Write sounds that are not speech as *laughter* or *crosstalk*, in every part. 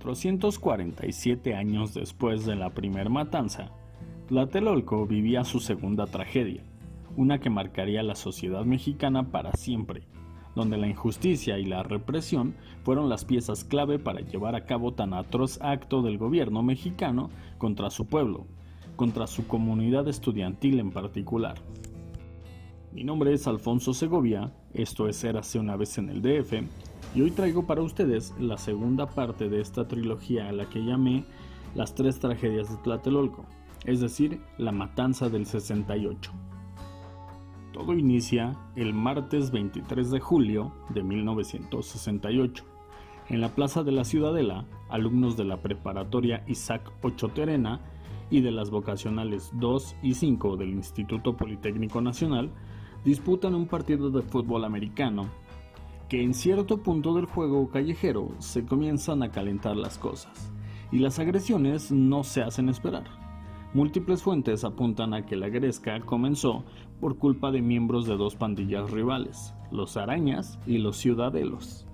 447 años después de la primer matanza, Tlatelolco vivía su segunda tragedia, una que marcaría la sociedad mexicana para siempre, donde la injusticia y la represión fueron las piezas clave para llevar a cabo tan atroz acto del gobierno mexicano contra su pueblo, contra su comunidad estudiantil en particular. Mi nombre es Alfonso Segovia, esto es Érase una vez en el DF, y hoy traigo para ustedes la segunda parte de esta trilogía a la que llamé Las tres tragedias de Tlatelolco, es decir, la matanza del 68. Todo inicia el martes 23 de julio de 1968. En la plaza de la Ciudadela, alumnos de la preparatoria Isaac Ochoterena y de las vocacionales 2 y 5 del Instituto Politécnico Nacional disputan un partido de fútbol americano, que en cierto punto del juego callejero se comienzan a calentar las cosas, y las agresiones no se hacen esperar. Múltiples fuentes apuntan a que la gresca comenzó por culpa de miembros de dos pandillas rivales, los Arañas y los Ciudadelos.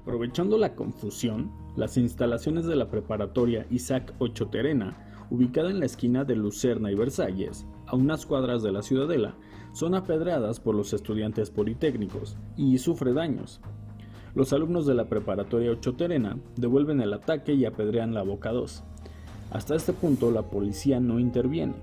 Aprovechando la confusión, las instalaciones de la preparatoria Isaac Ochoterena, ubicada en la esquina de Lucerna y Versalles, a unas cuadras de la Ciudadela, son apedradas por los estudiantes politécnicos y sufre daños. Los alumnos de la preparatoria Ocho Terena devuelven el ataque y apedrean la Boca 2. Hasta este punto la policía no interviene.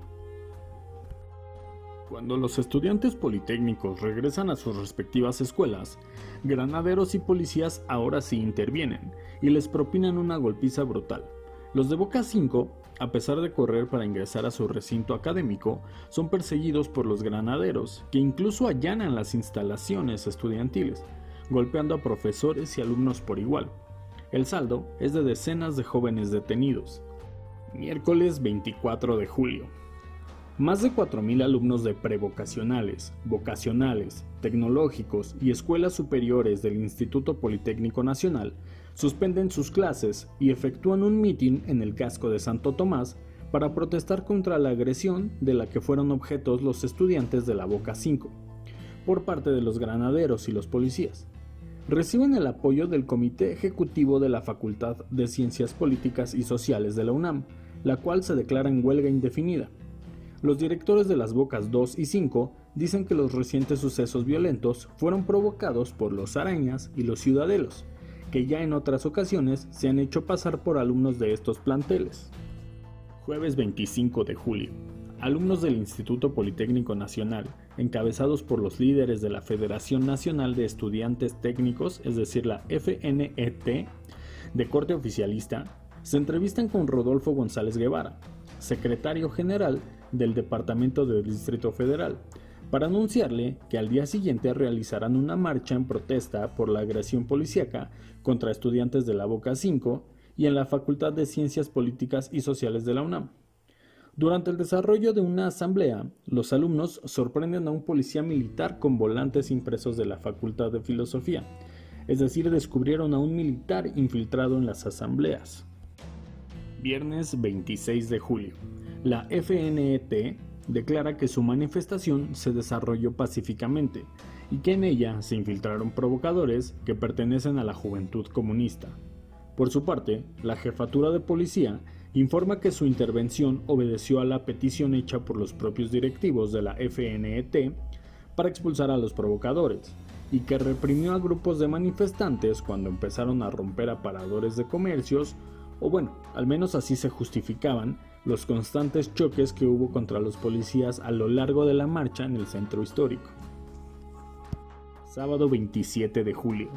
Cuando los estudiantes politécnicos regresan a sus respectivas escuelas, granaderos y policías ahora sí intervienen y les propinan una golpiza brutal. Los de Boca 5, a pesar de correr para ingresar a su recinto académico, son perseguidos por los granaderos, que incluso allanan las instalaciones estudiantiles, golpeando a profesores y alumnos por igual. El saldo es de decenas de jóvenes detenidos. Miércoles 24 de julio. Más de 4.000 alumnos de prevocacionales, vocacionales, tecnológicos y escuelas superiores del Instituto Politécnico Nacional suspenden sus clases y efectúan un mitin en el casco de Santo Tomás para protestar contra la agresión de la que fueron objetos los estudiantes de la Boca 5, por parte de los granaderos y los policías. Reciben el apoyo del Comité Ejecutivo de la Facultad de Ciencias Políticas y Sociales de la UNAM, la cual se declara en huelga indefinida. Los directores de las Bocas 2 y 5 dicen que los recientes sucesos violentos fueron provocados por los arañas y los ciudadelos, que ya en otras ocasiones se han hecho pasar por alumnos de estos planteles. Jueves 25 de julio. Alumnos del Instituto Politécnico Nacional, encabezados por los líderes de la Federación Nacional de Estudiantes Técnicos, es decir, la FNET, de corte oficialista, se entrevistan con Rodolfo González Guevara, secretario general del Departamento del Distrito Federal, para anunciarle que al día siguiente realizarán una marcha en protesta por la agresión policíaca contra estudiantes de la Boca 5 y en la Facultad de Ciencias Políticas y Sociales de la UNAM. Durante el desarrollo de una asamblea, los alumnos sorprenden a un policía militar con volantes impresos de la Facultad de Filosofía, es decir, descubrieron a un militar infiltrado en las asambleas. Viernes 26 de julio. La FNET declara que su manifestación se desarrolló pacíficamente y que en ella se infiltraron provocadores que pertenecen a la Juventud Comunista. Por su parte, la jefatura de policía informa que su intervención obedeció a la petición hecha por los propios directivos de la FNET para expulsar a los provocadores y que reprimió a grupos de manifestantes cuando empezaron a romper aparadores de comercios, o bueno, al menos así se justificaban los constantes choques que hubo contra los policías a lo largo de la marcha en el centro histórico. Sábado 27 de julio.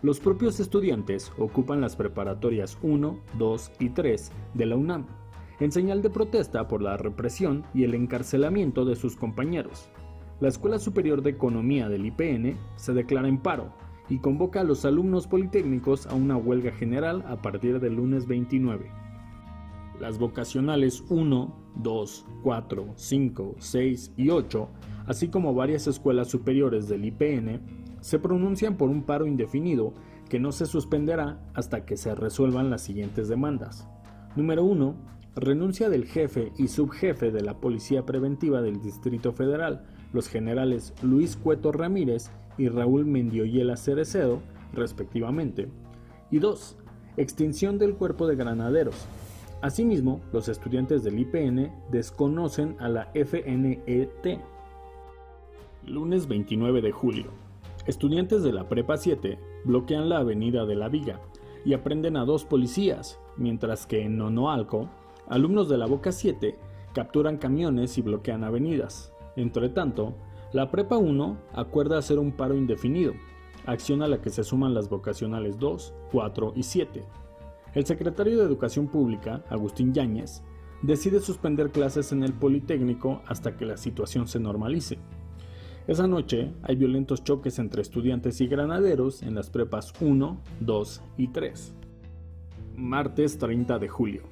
Los propios estudiantes ocupan las preparatorias 1, 2 y 3 de la UNAM, en señal de protesta por la represión y el encarcelamiento de sus compañeros. La Escuela Superior de Economía del IPN se declara en paro y convoca a los alumnos politécnicos a una huelga general a partir del lunes 29. Las vocacionales 1, 2, 4, 5, 6 y 8, así como varias escuelas superiores del IPN, se pronuncian por un paro indefinido que no se suspenderá hasta que se resuelvan las siguientes demandas. Número 1. Renuncia del jefe y subjefe de la Policía Preventiva del Distrito Federal, los generales Luis Cueto Ramírez y Raúl Mendioyela Cerecedo, respectivamente. Y 2 Extinción del cuerpo de granaderos. Asimismo, los estudiantes del IPN desconocen a la FNET. Lunes 29 de julio. Estudiantes de la Prepa 7 bloquean la avenida de la Viga y aprenden a dos policías, mientras que en Nonoalco, alumnos de la Boca 7 capturan camiones y bloquean avenidas. Entre tanto, la Prepa 1 acuerda hacer un paro indefinido, acción a la que se suman las vocacionales 2, 4 y 7. El secretario de Educación Pública, Agustín Yáñez, decide suspender clases en el Politécnico hasta que la situación se normalice. Esa noche hay violentos choques entre estudiantes y granaderos en las prepas 1, 2 y 3. Martes 30 de julio.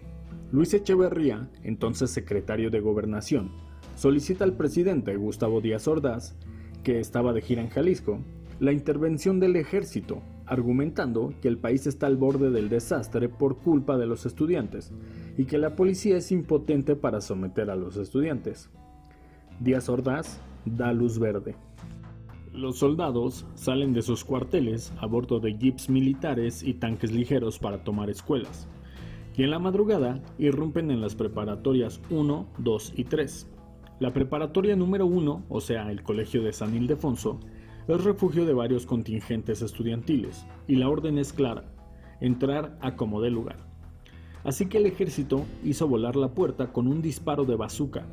Luis Echeverría, entonces secretario de Gobernación, solicita al presidente Gustavo Díaz Ordaz, que estaba de gira en Jalisco, la intervención del ejército, argumentando que el país está al borde del desastre por culpa de los estudiantes y que la policía es impotente para someter a los estudiantes. Díaz Ordaz da luz verde. Los soldados salen de sus cuarteles a bordo de jeeps militares y tanques ligeros para tomar escuelas, y en la madrugada irrumpen en las preparatorias 1, 2 y 3. La preparatoria número 1, o sea, el Colegio de San Ildefonso, es refugio de varios contingentes estudiantiles, y la orden es clara, entrar a como dé lugar. Así que el ejército hizo volar la puerta con un disparo de bazooka.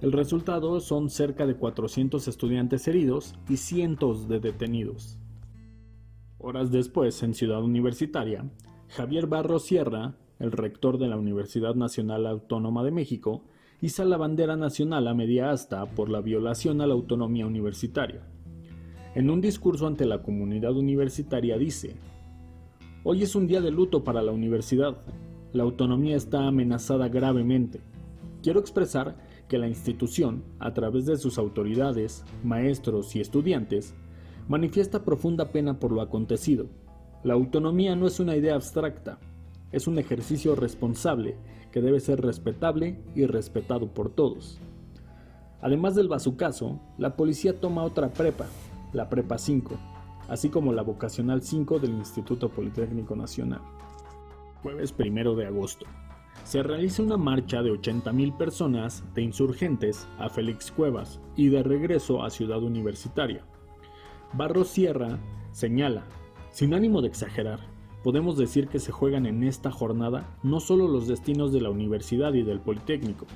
El resultado son cerca de 400 estudiantes heridos y cientos de detenidos. Horas después, en Ciudad Universitaria, Javier Barro Sierra, el rector de la Universidad Nacional Autónoma de México, iza la bandera nacional a media asta por la violación a la autonomía universitaria. En un discurso ante la comunidad universitaria dice, Hoy es un día de luto para la universidad. La autonomía está amenazada gravemente. Quiero expresar que la institución, a través de sus autoridades, maestros y estudiantes, manifiesta profunda pena por lo acontecido. La autonomía no es una idea abstracta, es un ejercicio responsable que debe ser respetable y respetado por todos. Además del bazucazo, la policía toma otra prepa, la Prepa 5, así como la Vocacional 5 del Instituto Politécnico Nacional. Jueves 1 de agosto. Se realiza una marcha de 80.000 personas de insurgentes a Félix Cuevas y de regreso a Ciudad Universitaria. Barros Sierra señala, sin ánimo de exagerar, podemos decir que se juegan en esta jornada no solo los destinos de la universidad y del Politécnico,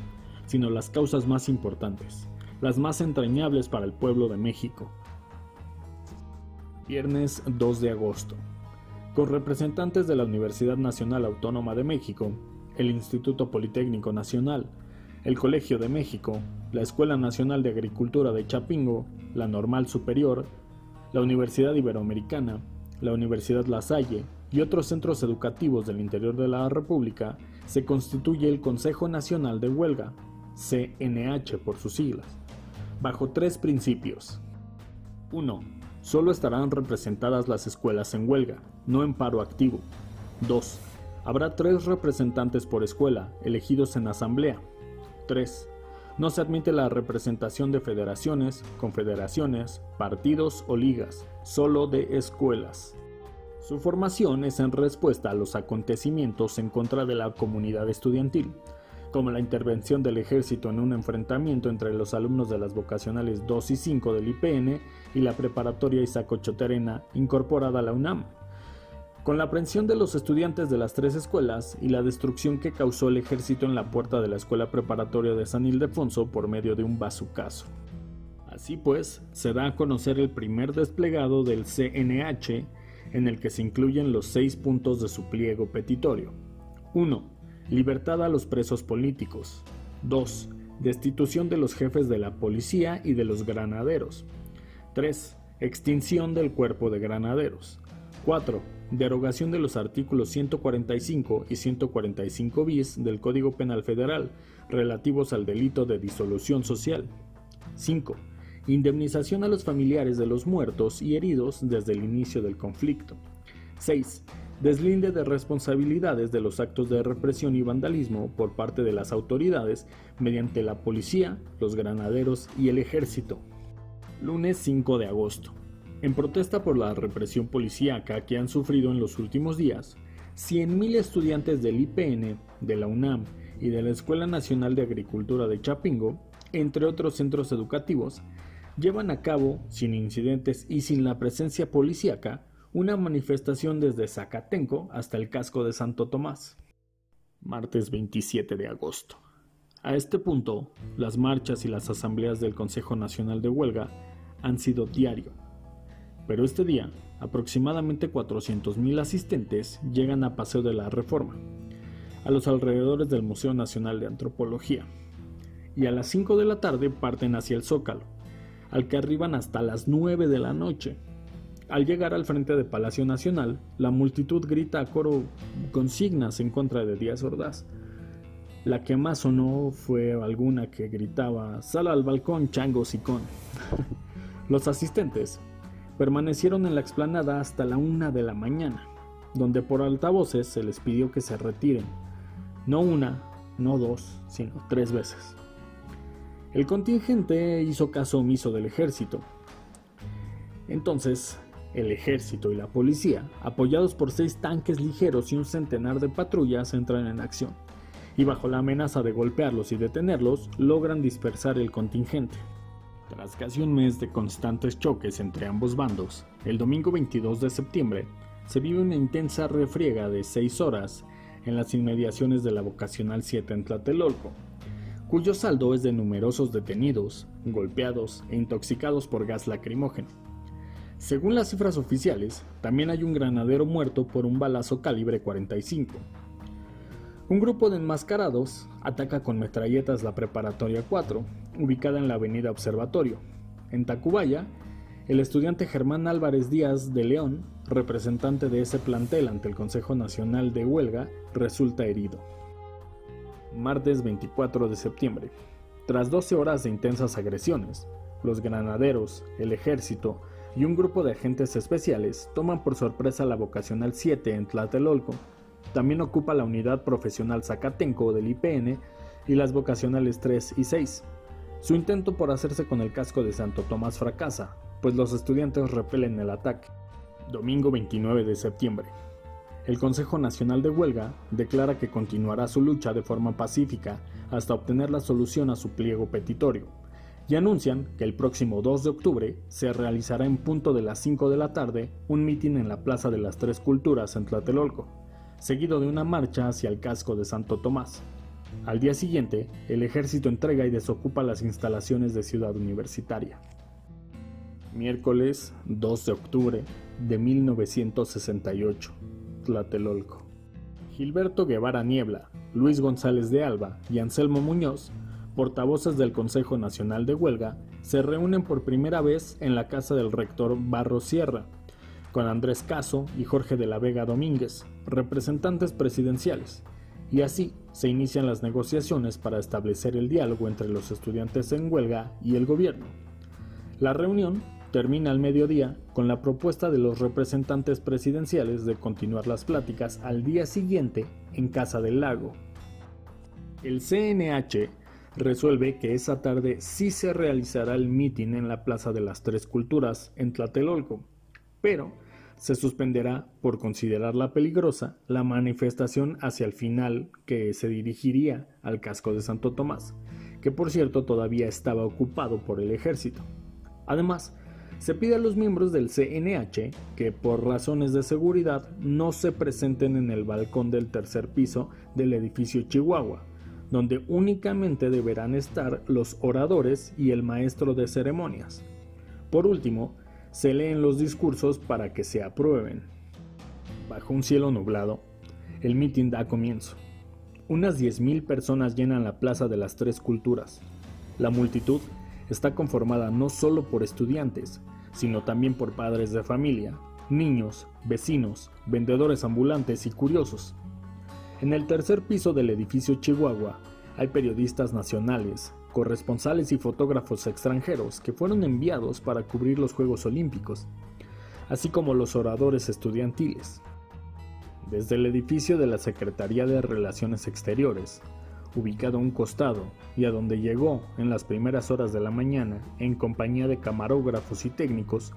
sino las causas más importantes, las más entrañables para el pueblo de México. Viernes 2 de agosto. Con representantes de la Universidad Nacional Autónoma de México, el Instituto Politécnico Nacional, el Colegio de México, la Escuela Nacional de Agricultura de Chapingo, la Normal Superior, la Universidad Iberoamericana, la Universidad La Salle, y otros centros educativos del interior de la República, se constituye el Consejo Nacional de Huelga, CNH por sus siglas, bajo tres principios. 1. Solo estarán representadas las escuelas en huelga, no en paro activo. 2. Habrá tres representantes por escuela, elegidos en asamblea. 3. No se admite la representación de federaciones, confederaciones, partidos o ligas, solo de escuelas. Su formación es en respuesta a los acontecimientos en contra de la comunidad estudiantil, como la intervención del ejército en un enfrentamiento entre los alumnos de las vocacionales 2 y 5 del IPN y la preparatoria Isaac Ochoterena incorporada a la UNAM, con la aprehensión de los estudiantes de las tres escuelas y la destrucción que causó el ejército en la puerta de la escuela preparatoria de San Ildefonso por medio de un bazucazo. Así pues, se da a conocer el primer desplegado del CNH en el que se incluyen los seis puntos de su pliego petitorio. 1. Libertad a los presos políticos. 2. Destitución de los jefes de la policía y de los granaderos. 3. Extinción del cuerpo de granaderos. 4. Derogación de los artículos 145 y 145 bis del Código Penal Federal relativos al delito de disolución social. 5 Indemnización a los familiares de los muertos y heridos desde el inicio del conflicto. 6. Deslinde de responsabilidades de los actos de represión y vandalismo por parte de las autoridades mediante la policía, los granaderos y el ejército. Lunes 5 de agosto. En protesta por la represión policíaca que han sufrido en los últimos días, 100.000 estudiantes del IPN, de la UNAM y de la Escuela Nacional de Agricultura de Chapingo, entre otros centros educativos, llevan a cabo, sin incidentes y sin la presencia policíaca, una manifestación desde Zacatenco hasta el casco de Santo Tomás. Martes 27 de agosto. A este punto, las marchas y las asambleas del Consejo Nacional de Huelga han sido diario. Pero este día, aproximadamente 400.000 asistentes llegan a Paseo de la Reforma, a los alrededores del Museo Nacional de Antropología, y a las 5 de la tarde parten hacia el Zócalo, al que arriban hasta las 9 de la noche. Al llegar al frente de Palacio Nacional, la multitud grita a coro consignas en contra de Díaz Ordaz. La que más sonó fue alguna que gritaba, sal al balcón, chango sicón. *laughs* Los asistentes permanecieron en la explanada hasta la una de la mañana, donde por altavoces se les pidió que se retiren, no una, no dos, sino tres veces. El contingente hizo caso omiso del ejército. Entonces, el ejército y la policía, apoyados por seis tanques ligeros y un centenar de patrullas, entran en acción, y bajo la amenaza de golpearlos y detenerlos, logran dispersar el contingente. Tras casi un mes de constantes choques entre ambos bandos, el domingo 22 de septiembre se vive una intensa refriega de seis horas en las inmediaciones de la vocacional 7 en Tlatelolco, cuyo saldo es de numerosos detenidos, golpeados e intoxicados por gas lacrimógeno. Según las cifras oficiales, también hay un granadero muerto por un balazo calibre 45. Un grupo de enmascarados ataca con metralletas la Preparatoria 4, ubicada en la Avenida Observatorio. En Tacubaya, el estudiante Germán Álvarez Díaz de León, representante de ese plantel ante el Consejo Nacional de Huelga, resulta herido martes 24 de septiembre. Tras 12 horas de intensas agresiones, los granaderos, el ejército y un grupo de agentes especiales toman por sorpresa la vocacional 7 en Tlatelolco. También ocupa la unidad profesional Zacatenco del IPN y las vocacionales 3 y 6. Su intento por hacerse con el casco de Santo Tomás fracasa, pues los estudiantes repelen el ataque. Domingo 29 de septiembre el Consejo Nacional de Huelga declara que continuará su lucha de forma pacífica hasta obtener la solución a su pliego petitorio, y anuncian que el próximo 2 de octubre se realizará en punto de las 5 de la tarde un mitin en la Plaza de las Tres Culturas en Tlatelolco, seguido de una marcha hacia el casco de Santo Tomás. Al día siguiente, el ejército entrega y desocupa las instalaciones de Ciudad Universitaria. Miércoles 2 de octubre de 1968. Gilberto Guevara Niebla, Luis González de Alba y Anselmo Muñoz, portavoces del Consejo Nacional de Huelga, se reúnen por primera vez en la casa del rector Barro Sierra, con Andrés Caso y Jorge de la Vega Domínguez, representantes presidenciales, y así se inician las negociaciones para establecer el diálogo entre los estudiantes en huelga y el gobierno. La reunión termina al mediodía con la propuesta de los representantes presidenciales de continuar las pláticas al día siguiente en Casa del Lago. El CNH resuelve que esa tarde sí se realizará el mitin en la Plaza de las Tres Culturas en Tlatelolco, pero se suspenderá por considerarla peligrosa la manifestación hacia el final que se dirigiría al casco de Santo Tomás, que por cierto todavía estaba ocupado por el ejército. Además, se pide a los miembros del CNH que por razones de seguridad no se presenten en el balcón del tercer piso del edificio Chihuahua, donde únicamente deberán estar los oradores y el maestro de ceremonias. Por último, se leen los discursos para que se aprueben. Bajo un cielo nublado, el mitin da comienzo. Unas 10.000 personas llenan la Plaza de las Tres Culturas. La multitud está conformada no solo por estudiantes, sino también por padres de familia, niños, vecinos, vendedores ambulantes y curiosos. En el tercer piso del edificio Chihuahua hay periodistas nacionales, corresponsales y fotógrafos extranjeros que fueron enviados para cubrir los Juegos Olímpicos, así como los oradores estudiantiles. Desde el edificio de la Secretaría de Relaciones Exteriores, ubicado a un costado y a donde llegó en las primeras horas de la mañana en compañía de camarógrafos y técnicos,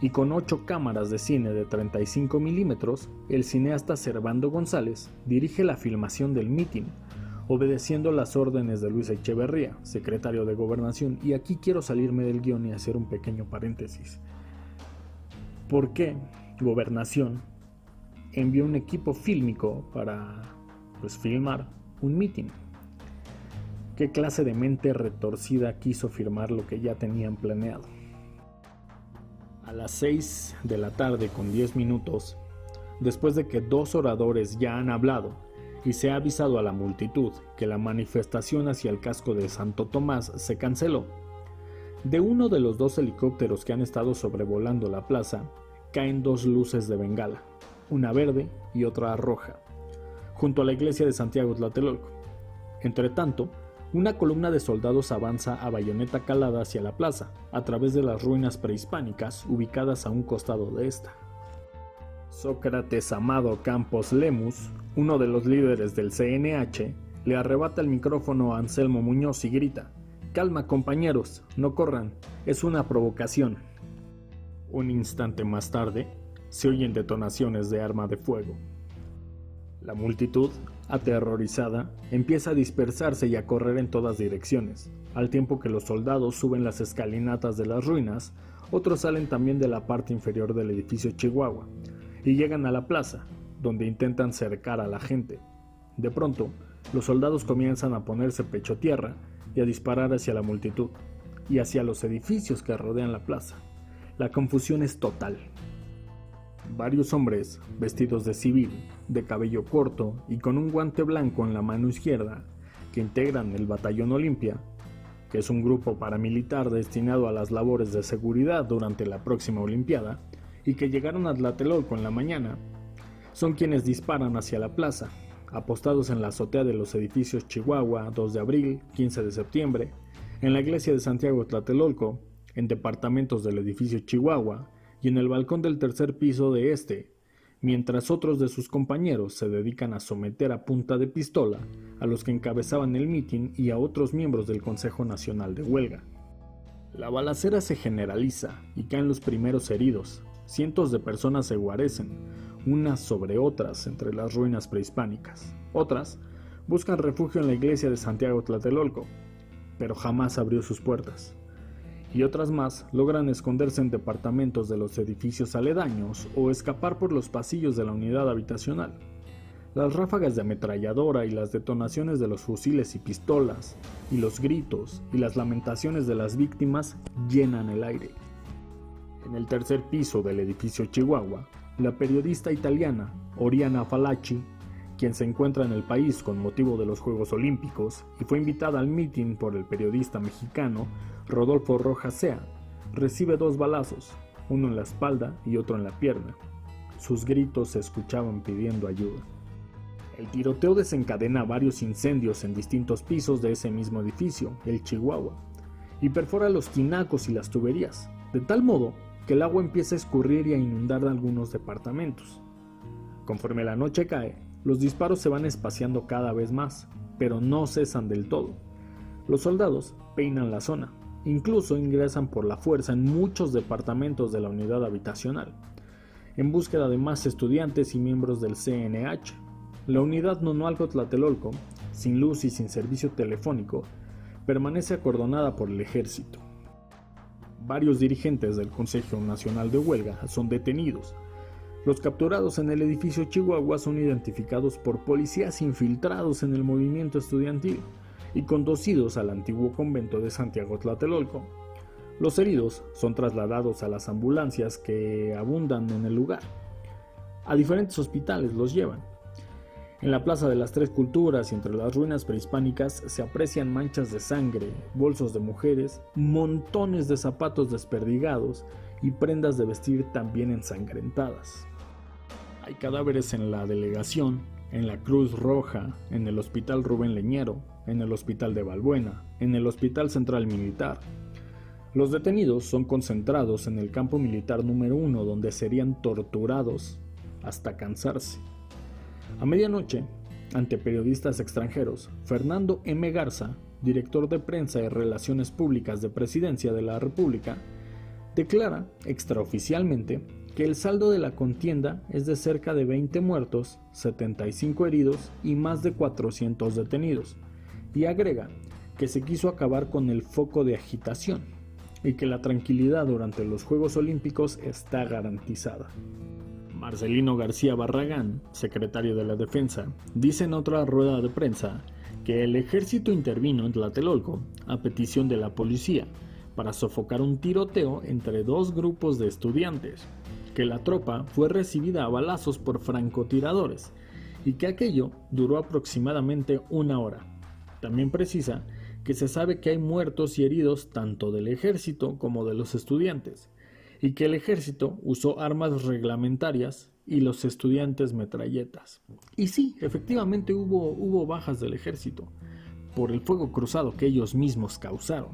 y con ocho cámaras de cine de 35 milímetros, el cineasta Servando González dirige la filmación del mitin, obedeciendo las órdenes de Luis Echeverría, secretario de Gobernación, y aquí quiero salirme del guion y hacer un pequeño paréntesis. ¿Por qué Gobernación envió un equipo fílmico para pues, filmar un mitin? ¿Qué clase de mente retorcida quiso firmar lo que ya tenían planeado? A las 6 de la tarde con 10 minutos, después de que dos oradores ya han hablado y se ha avisado a la multitud que la manifestación hacia el casco de Santo Tomás se canceló, de uno de los dos helicópteros que han estado sobrevolando la plaza caen dos luces de bengala, una verde y otra roja, junto a la iglesia de Santiago Tlatelolco. Entre tanto, una columna de soldados avanza a bayoneta calada hacia la plaza, a través de las ruinas prehispánicas ubicadas a un costado de esta. Sócrates Amado Campos Lemus, uno de los líderes del CNH, le arrebata el micrófono a Anselmo Muñoz y grita, Calma compañeros, no corran, es una provocación. Un instante más tarde, se oyen detonaciones de arma de fuego. La multitud aterrorizada, empieza a dispersarse y a correr en todas direcciones. Al tiempo que los soldados suben las escalinatas de las ruinas, otros salen también de la parte inferior del edificio Chihuahua y llegan a la plaza, donde intentan cercar a la gente. De pronto, los soldados comienzan a ponerse pecho tierra y a disparar hacia la multitud y hacia los edificios que rodean la plaza. La confusión es total. Varios hombres, vestidos de civil, de cabello corto y con un guante blanco en la mano izquierda, que integran el Batallón Olimpia, que es un grupo paramilitar destinado a las labores de seguridad durante la próxima Olimpiada, y que llegaron a Tlatelolco en la mañana, son quienes disparan hacia la plaza, apostados en la azotea de los edificios Chihuahua, 2 de abril, 15 de septiembre, en la iglesia de Santiago Tlatelolco, en departamentos del edificio Chihuahua, y en el balcón del tercer piso de este, mientras otros de sus compañeros se dedican a someter a punta de pistola a los que encabezaban el mitin y a otros miembros del Consejo Nacional de Huelga. La balacera se generaliza y caen los primeros heridos. Cientos de personas se guarecen, unas sobre otras entre las ruinas prehispánicas. Otras buscan refugio en la iglesia de Santiago Tlatelolco, pero jamás abrió sus puertas y otras más logran esconderse en departamentos de los edificios aledaños o escapar por los pasillos de la unidad habitacional. Las ráfagas de ametralladora y las detonaciones de los fusiles y pistolas, y los gritos y las lamentaciones de las víctimas llenan el aire. En el tercer piso del edificio Chihuahua, la periodista italiana Oriana Falacci, quien se encuentra en el país con motivo de los Juegos Olímpicos y fue invitada al mitin por el periodista mexicano Rodolfo Rojas Sea, recibe dos balazos, uno en la espalda y otro en la pierna. Sus gritos se escuchaban pidiendo ayuda. El tiroteo desencadena varios incendios en distintos pisos de ese mismo edificio, el Chihuahua, y perfora los tinacos y las tuberías, de tal modo que el agua empieza a escurrir y a inundar algunos departamentos. Conforme la noche cae, los disparos se van espaciando cada vez más, pero no cesan del todo. Los soldados peinan la zona, Incluso ingresan por la fuerza en muchos departamentos de la unidad habitacional, en búsqueda de más estudiantes y miembros del CNH. La unidad Nonualco Tlatelolco, sin luz y sin servicio telefónico, permanece acordonada por el ejército. Varios dirigentes del Consejo Nacional de Huelga son detenidos. Los capturados en el edificio Chihuahua son identificados por policías infiltrados en el movimiento estudiantil y conducidos al antiguo convento de Santiago Tlatelolco. Los heridos son trasladados a las ambulancias que abundan en el lugar. A diferentes hospitales los llevan. En la Plaza de las Tres Culturas y entre las ruinas prehispánicas se aprecian manchas de sangre, bolsos de mujeres, montones de zapatos desperdigados y prendas de vestir también ensangrentadas. Hay cadáveres en la delegación, en la Cruz Roja, en el Hospital Rubén Leñero, en el Hospital de Balbuena, en el Hospital Central Militar. Los detenidos son concentrados en el campo militar número uno donde serían torturados hasta cansarse. A medianoche, ante periodistas extranjeros, Fernando M. Garza, director de prensa y relaciones públicas de Presidencia de la República, declara extraoficialmente que el saldo de la contienda es de cerca de 20 muertos, 75 heridos y más de 400 detenidos, y agrega que se quiso acabar con el foco de agitación y que la tranquilidad durante los Juegos Olímpicos está garantizada. Marcelino García Barragán, secretario de la Defensa, dice en otra rueda de prensa que el ejército intervino en Tlatelolco a petición de la policía para sofocar un tiroteo entre dos grupos de estudiantes, que la tropa fue recibida a balazos por francotiradores y que aquello duró aproximadamente una hora. También precisa que se sabe que hay muertos y heridos tanto del ejército como de los estudiantes, y que el ejército usó armas reglamentarias y los estudiantes metralletas. Y sí, efectivamente hubo, hubo bajas del ejército, por el fuego cruzado que ellos mismos causaron.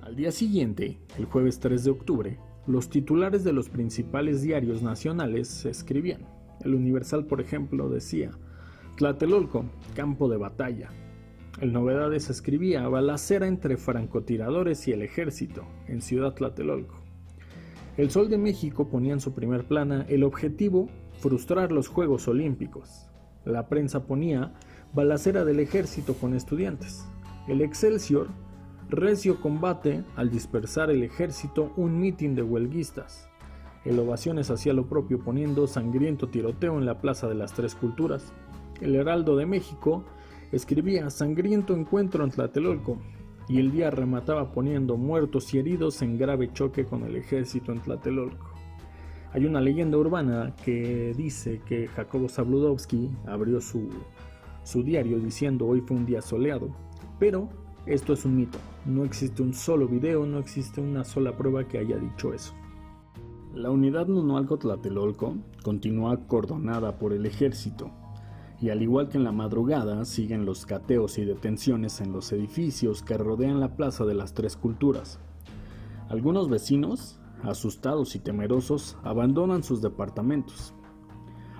Al día siguiente, el jueves 3 de octubre, los titulares de los principales diarios nacionales se escribían. El Universal, por ejemplo, decía, Tlatelolco, campo de batalla, el Novedades escribía balacera entre francotiradores y el ejército en Ciudad Tlatelolco. El Sol de México ponía en su primer plana el objetivo frustrar los Juegos Olímpicos. La prensa ponía balacera del ejército con estudiantes. El Excelsior recio combate al dispersar el ejército un mitin de huelguistas. El Ovaciones hacía lo propio poniendo sangriento tiroteo en la Plaza de las Tres Culturas. El Heraldo de México escribía sangriento encuentro en Tlatelolco y el día remataba poniendo muertos y heridos en grave choque con el ejército en Tlatelolco. Hay una leyenda urbana que dice que Jacobo Zabludovsky abrió su, su diario diciendo hoy fue un día soleado, pero esto es un mito, no existe un solo video, no existe una sola prueba que haya dicho eso. La unidad Nunualco Tlatelolco continúa acordonada por el ejército, y al igual que en la madrugada siguen los cateos y detenciones en los edificios que rodean la Plaza de las Tres Culturas. Algunos vecinos, asustados y temerosos, abandonan sus departamentos.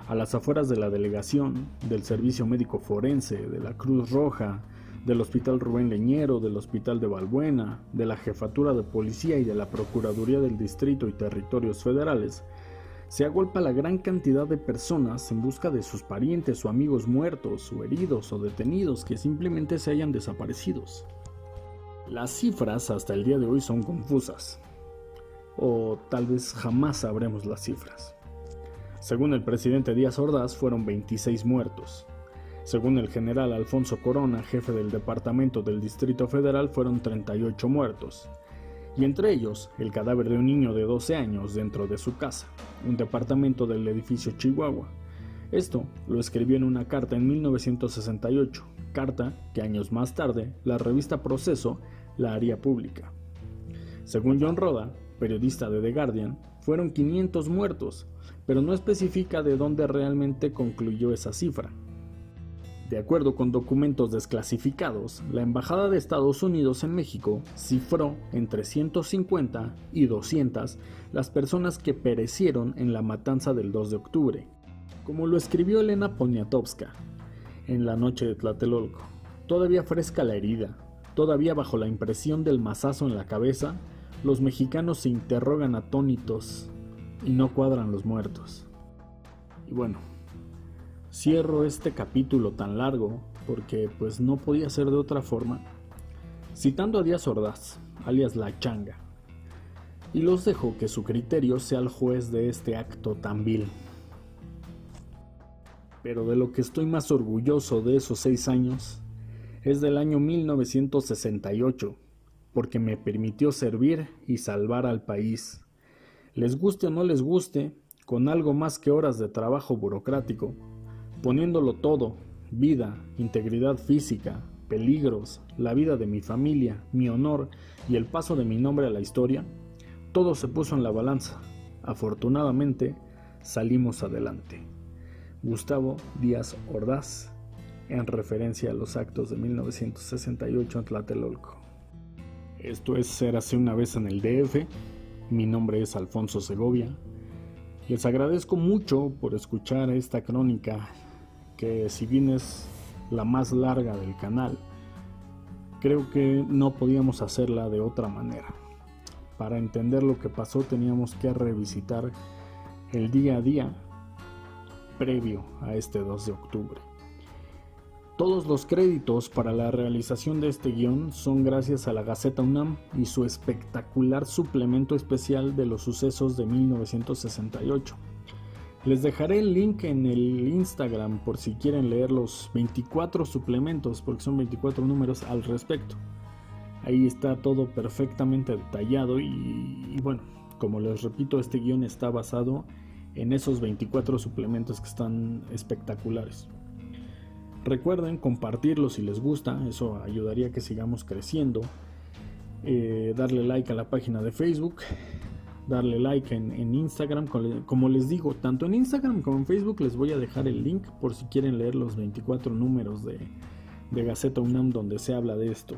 A las afueras de la delegación, del Servicio Médico Forense, de la Cruz Roja, del Hospital Rubén Leñero, del Hospital de Balbuena, de la Jefatura de Policía y de la Procuraduría del Distrito y Territorios Federales, se agolpa la gran cantidad de personas en busca de sus parientes o amigos muertos o heridos o detenidos que simplemente se hayan desaparecidos. Las cifras hasta el día de hoy son confusas, o tal vez jamás sabremos las cifras. Según el presidente Díaz Ordaz, fueron 26 muertos. Según el general Alfonso Corona, jefe del Departamento del Distrito Federal, fueron 38 muertos y entre ellos el cadáver de un niño de 12 años dentro de su casa, un departamento del edificio Chihuahua. Esto lo escribió en una carta en 1968, carta que años más tarde la revista Proceso la haría pública. Según John Roda, periodista de The Guardian, fueron 500 muertos, pero no especifica de dónde realmente concluyó esa cifra. De acuerdo con documentos desclasificados, la Embajada de Estados Unidos en México cifró entre 150 y 200 las personas que perecieron en la matanza del 2 de octubre, como lo escribió Elena Poniatowska en la noche de Tlatelolco. Todavía fresca la herida, todavía bajo la impresión del mazazo en la cabeza, los mexicanos se interrogan atónitos y no cuadran los muertos. Y bueno, Cierro este capítulo tan largo porque pues no podía ser de otra forma, citando a Díaz Ordaz, alias La Changa, y los dejo que su criterio sea el juez de este acto tan vil. Pero de lo que estoy más orgulloso de esos seis años es del año 1968, porque me permitió servir y salvar al país. Les guste o no les guste, con algo más que horas de trabajo burocrático, poniéndolo todo, vida, integridad física, peligros, la vida de mi familia, mi honor y el paso de mi nombre a la historia, todo se puso en la balanza. Afortunadamente, salimos adelante. Gustavo Díaz Ordaz, en referencia a los actos de 1968 en Tlatelolco. Esto es Ser hace una vez en el DF. Mi nombre es Alfonso Segovia. Les agradezco mucho por escuchar esta crónica que si bien es la más larga del canal, creo que no podíamos hacerla de otra manera. para entender lo que pasó teníamos que revisitar el día a día previo a este 2 de octubre. Todos los créditos para la realización de este guion son gracias a la Gaceta UNAM y su espectacular suplemento especial de los sucesos de 1968. Les dejaré el link en el Instagram por si quieren leer los 24 suplementos, porque son 24 números al respecto. Ahí está todo perfectamente detallado y, bueno, como les repito, este guion está basado en esos 24 suplementos que están espectaculares. Recuerden compartirlo si les gusta, eso ayudaría a que sigamos creciendo. Eh, darle like a la página de Facebook, darle like en, Instagram. Como les digo, tanto en Instagram como en Facebook les voy a dejar el link por si quieren leer los 24 números de, de Gaceta UNAM donde se habla de esto.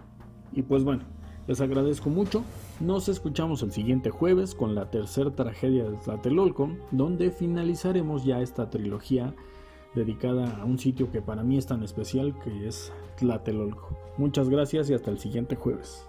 Y pues bueno, les agradezco mucho. Nos escuchamos el siguiente jueves con la tercera tragedia de Tlatelolco, donde finalizaremos ya esta trilogía dedicada a un sitio que para mí es tan especial que es Tlatelolco. Muchas gracias y hasta el siguiente jueves.